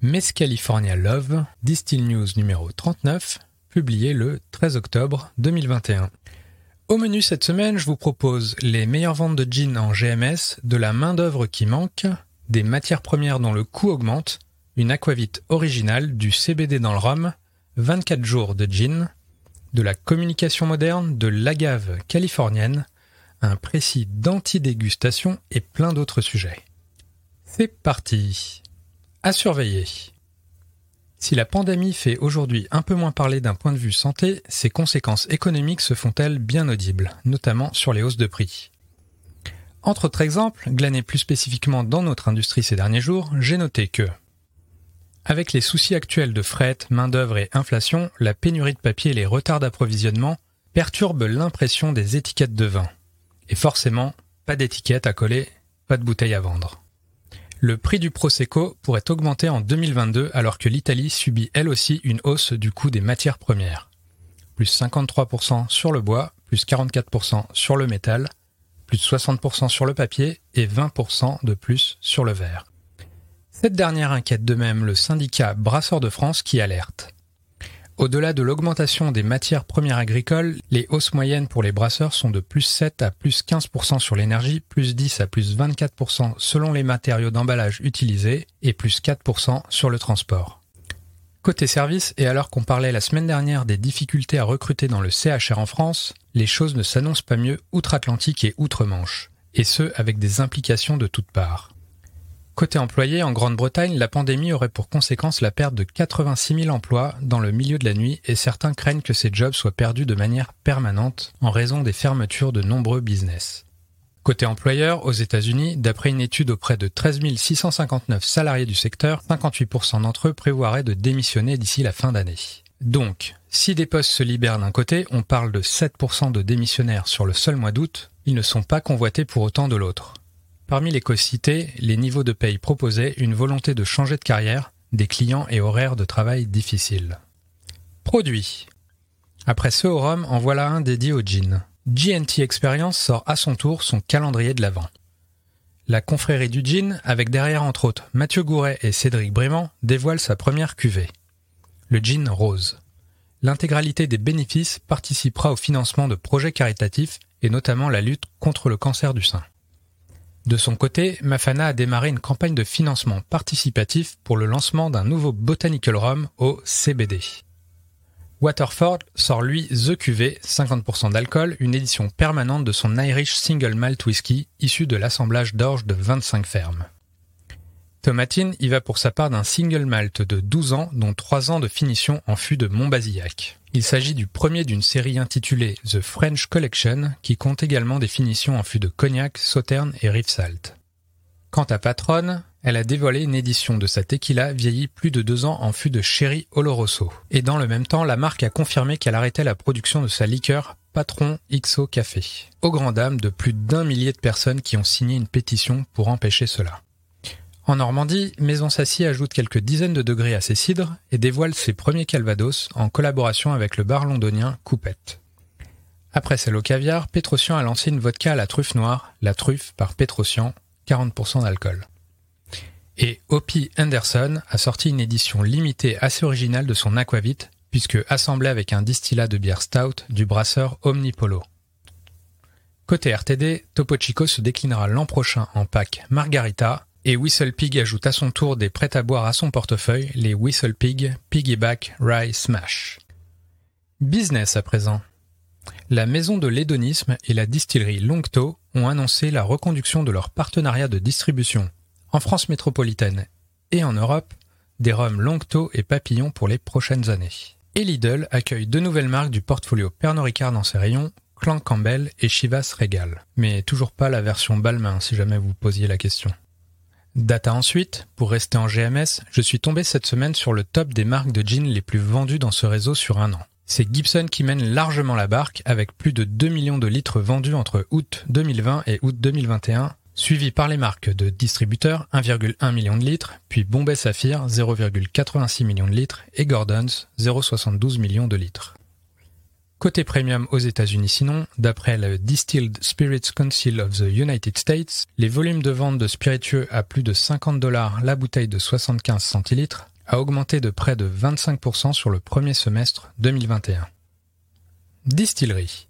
Miss California Love, Distill News numéro 39, publié le 13 octobre 2021. Au menu cette semaine, je vous propose les meilleures ventes de jeans en GMS, de la main-d'œuvre qui manque, des matières premières dont le coût augmente, une aquavite originale, du CBD dans le rhum, 24 jours de gin, de la communication moderne, de l'agave californienne, un précis d'anti-dégustation et plein d'autres sujets. C'est parti. À surveiller. Si la pandémie fait aujourd'hui un peu moins parler d'un point de vue santé, ses conséquences économiques se font-elles bien audibles, notamment sur les hausses de prix? Entre autres exemples, glanés plus spécifiquement dans notre industrie ces derniers jours, j'ai noté que avec les soucis actuels de fret, main-d'œuvre et inflation, la pénurie de papier et les retards d'approvisionnement perturbent l'impression des étiquettes de vin. Et forcément, pas d'étiquette à coller, pas de bouteille à vendre. Le prix du Prosecco pourrait augmenter en 2022 alors que l'Italie subit elle aussi une hausse du coût des matières premières. Plus 53% sur le bois, plus 44% sur le métal, plus 60% sur le papier et 20% de plus sur le verre. Cette dernière inquiète de même le syndicat Brasseurs de France qui alerte. Au-delà de l'augmentation des matières premières agricoles, les hausses moyennes pour les brasseurs sont de plus 7 à plus 15% sur l'énergie, plus 10 à plus 24% selon les matériaux d'emballage utilisés et plus 4% sur le transport. Côté service, et alors qu'on parlait la semaine dernière des difficultés à recruter dans le CHR en France, les choses ne s'annoncent pas mieux outre-Atlantique et outre-Manche, et ce avec des implications de toutes parts. Côté employé, en Grande-Bretagne, la pandémie aurait pour conséquence la perte de 86 000 emplois dans le milieu de la nuit et certains craignent que ces jobs soient perdus de manière permanente en raison des fermetures de nombreux business. Côté employeur, aux États-Unis, d'après une étude auprès de 13 659 salariés du secteur, 58% d'entre eux prévoiraient de démissionner d'ici la fin d'année. Donc, si des postes se libèrent d'un côté, on parle de 7% de démissionnaires sur le seul mois d'août, ils ne sont pas convoités pour autant de l'autre. Parmi les causes citées, les niveaux de paye proposés, une volonté de changer de carrière, des clients et horaires de travail difficiles. Produits. Après ce au en voilà un dédié au gin. GNT Experience sort à son tour son calendrier de l'Avent. La confrérie du gin, avec derrière entre autres Mathieu Gouret et Cédric Brément, dévoile sa première cuvée. Le gin rose. L'intégralité des bénéfices participera au financement de projets caritatifs et notamment la lutte contre le cancer du sein. De son côté, Mafana a démarré une campagne de financement participatif pour le lancement d'un nouveau Botanical Rum au CBD. Waterford sort lui The QV, 50% d'alcool, une édition permanente de son Irish Single Malt Whisky, issu de l'assemblage d'orge de 25 fermes. Tomatine y va pour sa part d'un single malt de 12 ans, dont 3 ans de finition en fût de Montbazillac. Il s'agit du premier d'une série intitulée The French Collection, qui compte également des finitions en fût de cognac, sauterne et Rive-Salt. Quant à Patronne, elle a dévoilé une édition de sa tequila vieillie plus de deux ans en fût de Sherry Oloroso. Et dans le même temps, la marque a confirmé qu'elle arrêtait la production de sa liqueur Patron XO Café, au grand dam de plus d'un millier de personnes qui ont signé une pétition pour empêcher cela. En Normandie, Maison Sassy ajoute quelques dizaines de degrés à ses cidres et dévoile ses premiers calvados en collaboration avec le bar londonien Coupette. Après celle au caviar, Petrosian a lancé une vodka à la truffe noire, la truffe par Petrosian, 40% d'alcool. Et Opie Anderson a sorti une édition limitée assez originale de son aquavit, puisque assemblée avec un distillat de bière stout du brasseur Omnipolo. Côté RTD, Topo Chico se déclinera l'an prochain en pack Margarita et Whistle Pig ajoute à son tour des prêts à boire à son portefeuille, les Whistle Pig Piggyback Rye Smash. Business à présent. La maison de l'hédonisme et la distillerie Longto ont annoncé la reconduction de leur partenariat de distribution en France métropolitaine et en Europe des rhums Longto et Papillon pour les prochaines années. Et Lidl accueille deux nouvelles marques du portfolio Pernod Ricard dans ses rayons, Clan Campbell et Chivas Regal. Mais toujours pas la version Balmain si jamais vous posiez la question. Data ensuite, pour rester en GMS, je suis tombé cette semaine sur le top des marques de jeans les plus vendues dans ce réseau sur un an. C'est Gibson qui mène largement la barque avec plus de 2 millions de litres vendus entre août 2020 et août 2021, suivi par les marques de distributeurs 1,1 million de litres, puis Bombay Saphir 0,86 millions de litres et Gordon's 0,72 millions de litres. Côté premium aux États-Unis sinon, d'après le Distilled Spirits Council of the United States, les volumes de vente de spiritueux à plus de 50 dollars la bouteille de 75 centilitres a augmenté de près de 25% sur le premier semestre 2021. Distillerie.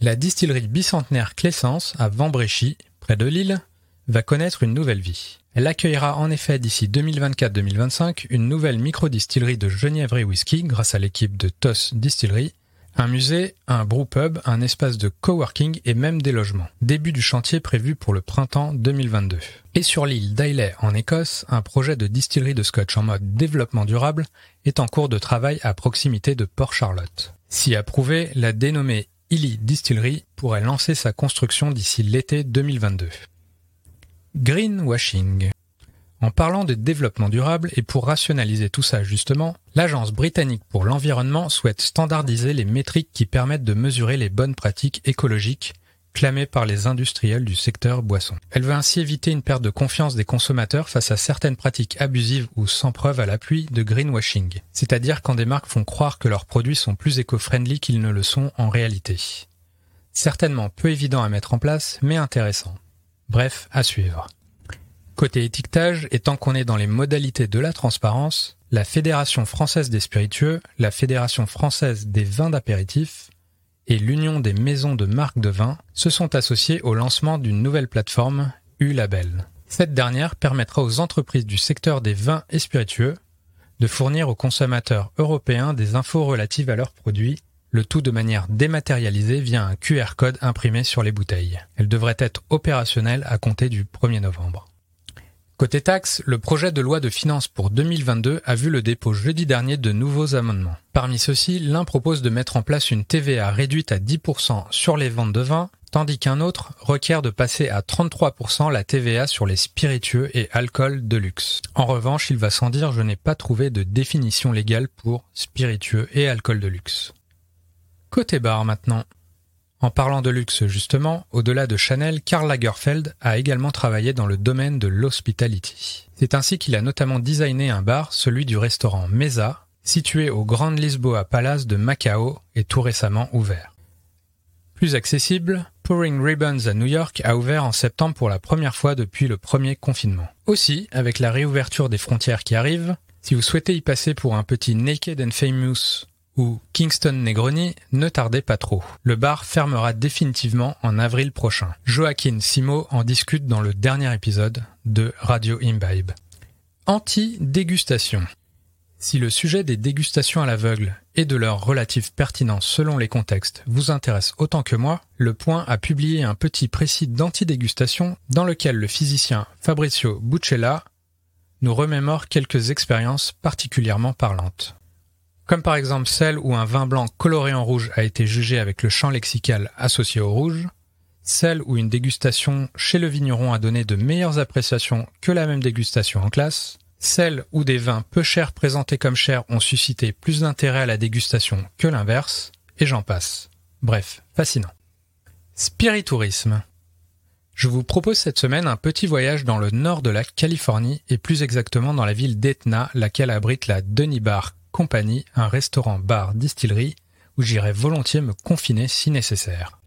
La distillerie bicentenaire Clessence à Vambréchy, près de Lille, va connaître une nouvelle vie. Elle accueillera en effet d'ici 2024-2025 une nouvelle micro-distillerie de genièvre whisky grâce à l'équipe de TOS Distillery un musée, un brewpub, un espace de coworking et même des logements. Début du chantier prévu pour le printemps 2022. Et sur l'île d'Islay en Écosse, un projet de distillerie de scotch en mode développement durable est en cours de travail à proximité de Port Charlotte. Si approuvé, la dénommée Illy Distillery pourrait lancer sa construction d'ici l'été 2022. Greenwashing. En parlant de développement durable et pour rationaliser tout ça justement, l'Agence britannique pour l'environnement souhaite standardiser les métriques qui permettent de mesurer les bonnes pratiques écologiques clamées par les industriels du secteur boisson. Elle veut ainsi éviter une perte de confiance des consommateurs face à certaines pratiques abusives ou sans preuve à l'appui de greenwashing, c'est-à-dire quand des marques font croire que leurs produits sont plus éco-friendly qu'ils ne le sont en réalité. Certainement peu évident à mettre en place, mais intéressant. Bref, à suivre. Côté étiquetage, et tant qu'on est dans les modalités de la transparence, la Fédération française des spiritueux, la Fédération française des vins d'apéritif et l'Union des maisons de marques de vin se sont associés au lancement d'une nouvelle plateforme, U-Label. Cette dernière permettra aux entreprises du secteur des vins et spiritueux de fournir aux consommateurs européens des infos relatives à leurs produits, le tout de manière dématérialisée via un QR code imprimé sur les bouteilles. Elle devrait être opérationnelle à compter du 1er novembre. Côté taxes, le projet de loi de finances pour 2022 a vu le dépôt jeudi dernier de nouveaux amendements. Parmi ceux-ci, l'un propose de mettre en place une TVA réduite à 10% sur les ventes de vin, tandis qu'un autre requiert de passer à 33% la TVA sur les spiritueux et alcools de luxe. En revanche, il va sans dire, je n'ai pas trouvé de définition légale pour spiritueux et alcool de luxe. Côté bar maintenant. En parlant de luxe justement, au-delà de Chanel, Karl Lagerfeld a également travaillé dans le domaine de l'hospitality. C'est ainsi qu'il a notamment designé un bar, celui du restaurant Mesa, situé au Grand Lisboa Palace de Macao et tout récemment ouvert. Plus accessible, Pouring Ribbons à New York a ouvert en septembre pour la première fois depuis le premier confinement. Aussi, avec la réouverture des frontières qui arrive, si vous souhaitez y passer pour un petit Naked and Famous ou Kingston Negroni, ne tardez pas trop. Le bar fermera définitivement en avril prochain. Joaquin Simo en discute dans le dernier épisode de Radio Imbibe. Anti-dégustation. Si le sujet des dégustations à l'aveugle et de leur relative pertinence selon les contextes vous intéresse autant que moi, Le Point a publié un petit précis d'anti-dégustation dans lequel le physicien Fabrizio Buccella nous remémore quelques expériences particulièrement parlantes comme par exemple celle où un vin blanc coloré en rouge a été jugé avec le champ lexical associé au rouge, celle où une dégustation chez le vigneron a donné de meilleures appréciations que la même dégustation en classe, celle où des vins peu chers présentés comme chers ont suscité plus d'intérêt à la dégustation que l'inverse, et j'en passe. Bref, fascinant. Spiritourisme. Je vous propose cette semaine un petit voyage dans le nord de la Californie et plus exactement dans la ville d'Etna, laquelle abrite la Denny Bar compagnie, un restaurant, bar, distillerie, où j'irai volontiers me confiner si nécessaire.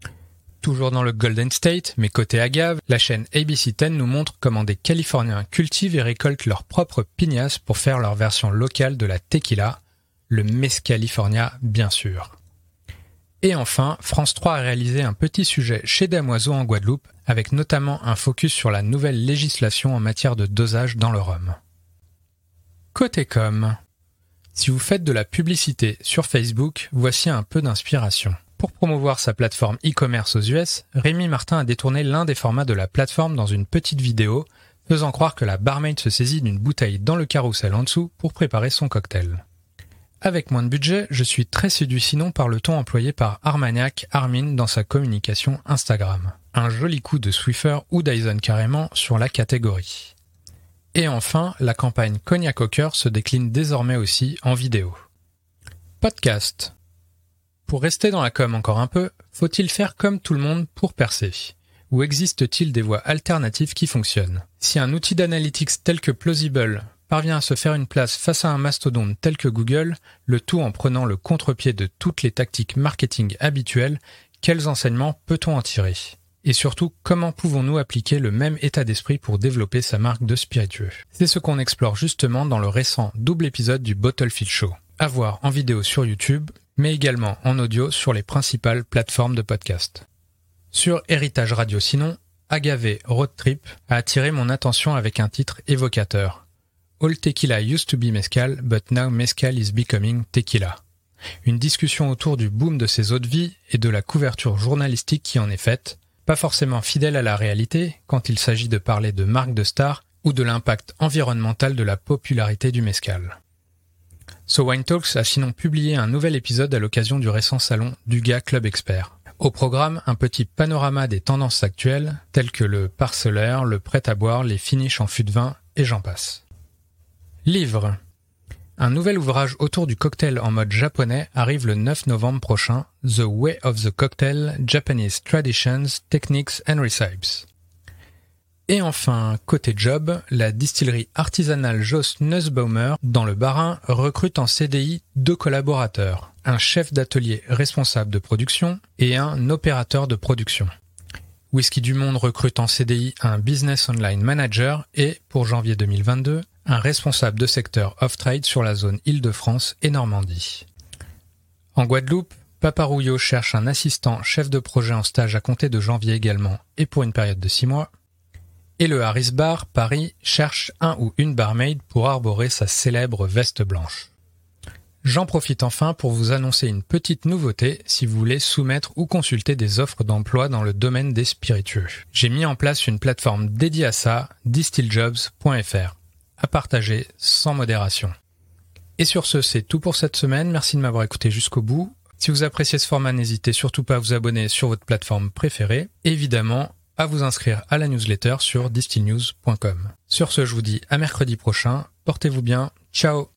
Toujours dans le Golden State, mais côté agave, la chaîne ABC10 nous montre comment des Californiens cultivent et récoltent leurs propres pignasses pour faire leur version locale de la tequila, le Mescalifornia bien sûr. Et enfin, France 3 a réalisé un petit sujet chez Damoiseau en Guadeloupe, avec notamment un focus sur la nouvelle législation en matière de dosage dans le rhum. Côté com, si vous faites de la publicité sur Facebook, voici un peu d'inspiration. Pour promouvoir sa plateforme e-commerce aux US, Rémi Martin a détourné l'un des formats de la plateforme dans une petite vidéo, faisant croire que la barmaid se saisit d'une bouteille dans le carrousel en dessous pour préparer son cocktail. Avec moins de budget, je suis très séduit sinon par le ton employé par Armagnac Armin dans sa communication Instagram. Un joli coup de Swiffer ou Dyson carrément sur la catégorie. Et enfin, la campagne Cognac au se décline désormais aussi en vidéo. Podcast. Pour rester dans la com encore un peu, faut-il faire comme tout le monde pour percer? Ou existe-t-il des voies alternatives qui fonctionnent? Si un outil d'analytics tel que Plausible parvient à se faire une place face à un mastodonte tel que Google, le tout en prenant le contre-pied de toutes les tactiques marketing habituelles, quels enseignements peut-on en tirer? Et surtout, comment pouvons-nous appliquer le même état d'esprit pour développer sa marque de spiritueux? C'est ce qu'on explore justement dans le récent double épisode du Bottlefield Show. À voir en vidéo sur YouTube, mais également en audio sur les principales plateformes de podcast. Sur Héritage Radio sinon, Agave Road Trip a attiré mon attention avec un titre évocateur. All tequila used to be mezcal, but now mezcal is becoming tequila. Une discussion autour du boom de ces eaux de vie et de la couverture journalistique qui en est faite, pas forcément fidèle à la réalité quand il s'agit de parler de marques de stars ou de l'impact environnemental de la popularité du mezcal. So Wine Talks a sinon publié un nouvel épisode à l'occasion du récent salon du GA Club Expert. Au programme, un petit panorama des tendances actuelles, telles que le parcellaire, le prêt-à-boire, les finishes en fût de vin, et j'en passe. Livre. Un nouvel ouvrage autour du cocktail en mode japonais arrive le 9 novembre prochain, The Way of the Cocktail, Japanese Traditions, Techniques and Recipes. Et enfin, côté job, la distillerie artisanale Joss Nussbaumer dans le Bas-Rhin recrute en CDI deux collaborateurs, un chef d'atelier responsable de production et un opérateur de production. Whisky du Monde recrute en CDI un Business Online Manager et, pour janvier 2022, un responsable de secteur off-trade sur la zone Île-de-France et Normandie. En Guadeloupe, Paparouillot cherche un assistant chef de projet en stage à compter de janvier également et pour une période de six mois. Et le Harris Bar, Paris, cherche un ou une barmaid pour arborer sa célèbre veste blanche. J'en profite enfin pour vous annoncer une petite nouveauté si vous voulez soumettre ou consulter des offres d'emploi dans le domaine des spiritueux. J'ai mis en place une plateforme dédiée à ça, distilljobs.fr, à partager sans modération. Et sur ce, c'est tout pour cette semaine. Merci de m'avoir écouté jusqu'au bout. Si vous appréciez ce format, n'hésitez surtout pas à vous abonner sur votre plateforme préférée. Évidemment, à vous inscrire à la newsletter sur distillnews.com. Sur ce, je vous dis à mercredi prochain. Portez-vous bien. Ciao